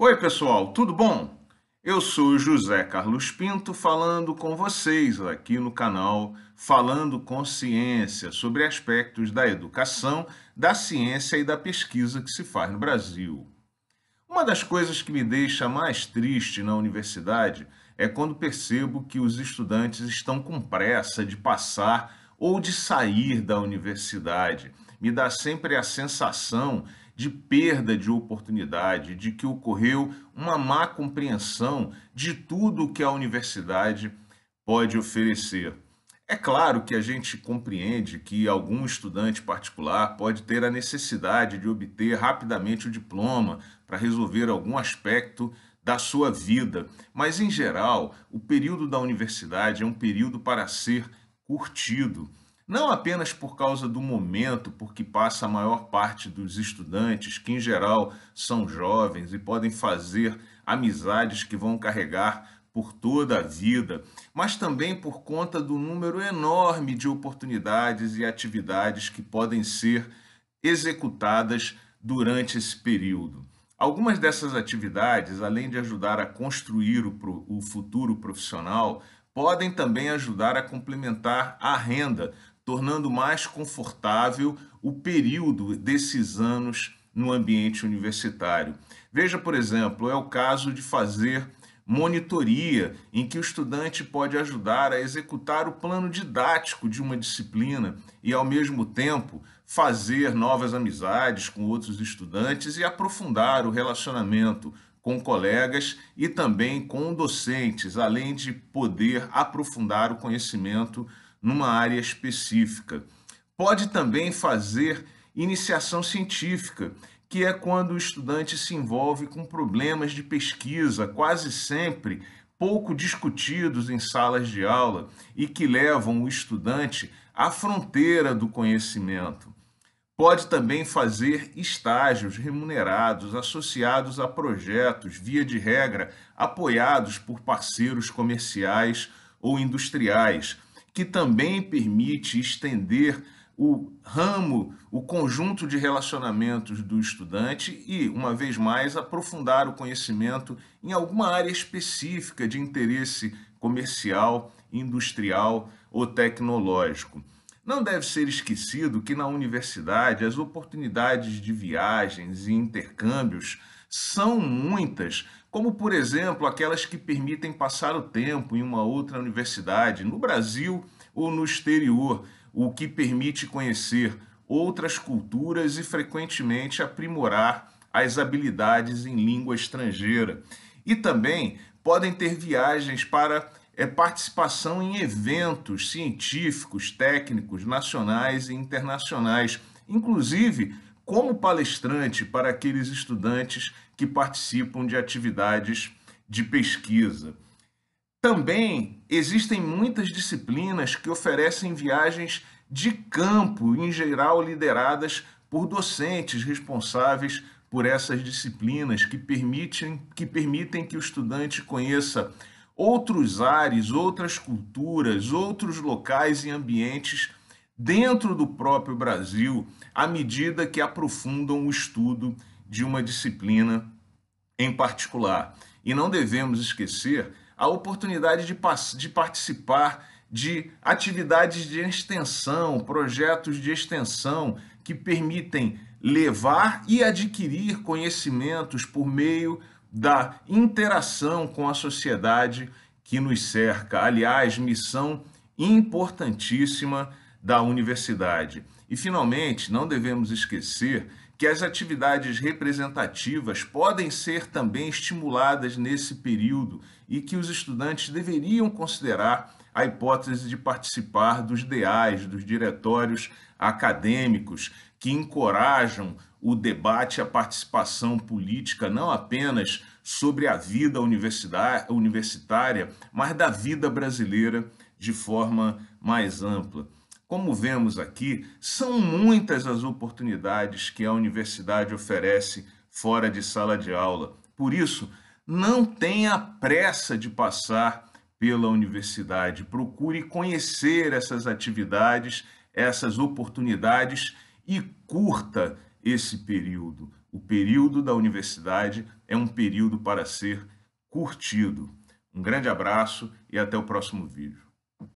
Oi, pessoal, tudo bom? Eu sou José Carlos Pinto falando com vocês aqui no canal Falando com Ciência sobre aspectos da educação, da ciência e da pesquisa que se faz no Brasil. Uma das coisas que me deixa mais triste na universidade é quando percebo que os estudantes estão com pressa de passar ou de sair da universidade. Me dá sempre a sensação de perda de oportunidade, de que ocorreu uma má compreensão de tudo que a universidade pode oferecer. É claro que a gente compreende que algum estudante particular pode ter a necessidade de obter rapidamente o diploma para resolver algum aspecto da sua vida, mas em geral, o período da universidade é um período para ser curtido não apenas por causa do momento por que passa a maior parte dos estudantes, que em geral são jovens e podem fazer amizades que vão carregar por toda a vida, mas também por conta do número enorme de oportunidades e atividades que podem ser executadas durante esse período. Algumas dessas atividades, além de ajudar a construir o futuro profissional, podem também ajudar a complementar a renda, tornando mais confortável o período desses anos no ambiente universitário. Veja, por exemplo, é o caso de fazer monitoria, em que o estudante pode ajudar a executar o plano didático de uma disciplina e, ao mesmo tempo, fazer novas amizades com outros estudantes e aprofundar o relacionamento com colegas e também com docentes, além de poder aprofundar o conhecimento numa área específica. Pode também fazer iniciação científica, que é quando o estudante se envolve com problemas de pesquisa, quase sempre pouco discutidos em salas de aula e que levam o estudante à fronteira do conhecimento. Pode também fazer estágios remunerados associados a projetos, via de regra, apoiados por parceiros comerciais ou industriais, que também permite estender o ramo, o conjunto de relacionamentos do estudante e, uma vez mais, aprofundar o conhecimento em alguma área específica de interesse comercial, industrial ou tecnológico. Não deve ser esquecido que na universidade as oportunidades de viagens e intercâmbios são muitas, como por exemplo aquelas que permitem passar o tempo em uma outra universidade, no Brasil ou no exterior, o que permite conhecer outras culturas e frequentemente aprimorar as habilidades em língua estrangeira. E também podem ter viagens para é, participação em eventos científicos, técnicos, nacionais e internacionais, inclusive como palestrante para aqueles estudantes que participam de atividades de pesquisa. Também existem muitas disciplinas que oferecem viagens de campo, em geral lideradas por docentes responsáveis por essas disciplinas que permitem que, permitem que o estudante conheça outros ares, outras culturas, outros locais e ambientes dentro do próprio Brasil, à medida que aprofundam o estudo de uma disciplina em particular. E não devemos esquecer a oportunidade de, de participar de atividades de extensão, projetos de extensão que permitem levar e adquirir conhecimentos por meio da interação com a sociedade que nos cerca. Aliás, missão importantíssima da universidade. E, finalmente, não devemos esquecer que as atividades representativas podem ser também estimuladas nesse período e que os estudantes deveriam considerar a hipótese de participar dos DEAs, dos diretórios acadêmicos, que encorajam o debate a participação política não apenas sobre a vida universitária, mas da vida brasileira de forma mais ampla. Como vemos aqui, são muitas as oportunidades que a universidade oferece fora de sala de aula. Por isso, não tenha pressa de passar pela universidade. Procure conhecer essas atividades, essas oportunidades e curta esse período. O período da universidade é um período para ser curtido. Um grande abraço e até o próximo vídeo.